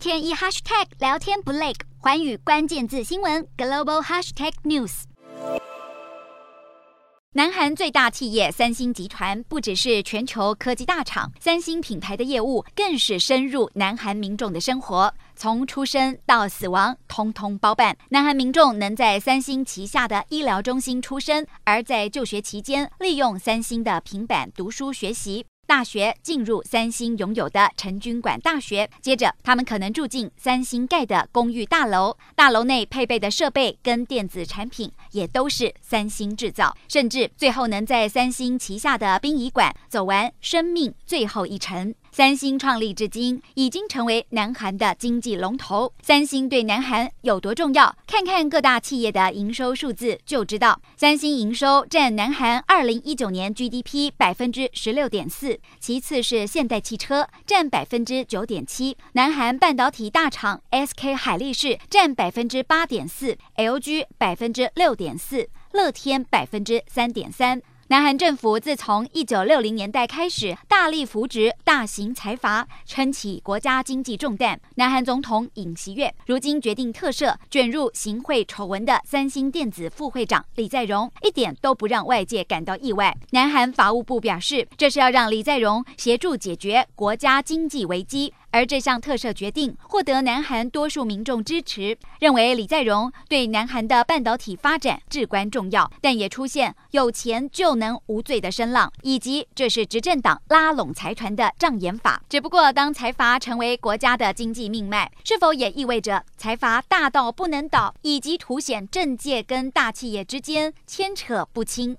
天一 hashtag 聊天不累，寰宇关键字新闻 global hashtag news。南韩最大企业三星集团不只是全球科技大厂，三星品牌的业务更是深入南韩民众的生活，从出生到死亡，通通包办。南韩民众能在三星旗下的医疗中心出生，而在就学期间利用三星的平板读书学习。大学进入三星拥有的成军馆大学，接着他们可能住进三星盖的公寓大楼，大楼内配备的设备跟电子产品也都是三星制造，甚至最后能在三星旗下的殡仪馆走完生命最后一程。三星创立至今，已经成为南韩的经济龙头。三星对南韩有多重要？看看各大企业的营收数字就知道。三星营收占南韩二零一九年 GDP 百分之十六点四，其次是现代汽车占百分之九点七，南韩半导体大厂 SK 海力士占百分之八点四，LG 百分之六点四，乐天百分之三点三。南韩政府自从一九六零年代开始，大力扶植大型财阀，撑起国家经济重担。南韩总统尹锡悦如今决定特赦卷入行贿丑闻的三星电子副会长李在镕，一点都不让外界感到意外。南韩法务部表示，这是要让李在镕协助解决国家经济危机。而这项特赦决定获得南韩多数民众支持，认为李在镕对南韩的半导体发展至关重要，但也出现有钱就能无罪的声浪，以及这是执政党拉拢财团的障眼法。只不过，当财阀成为国家的经济命脉，是否也意味着财阀大到不能倒，以及凸显政界跟大企业之间牵扯不清？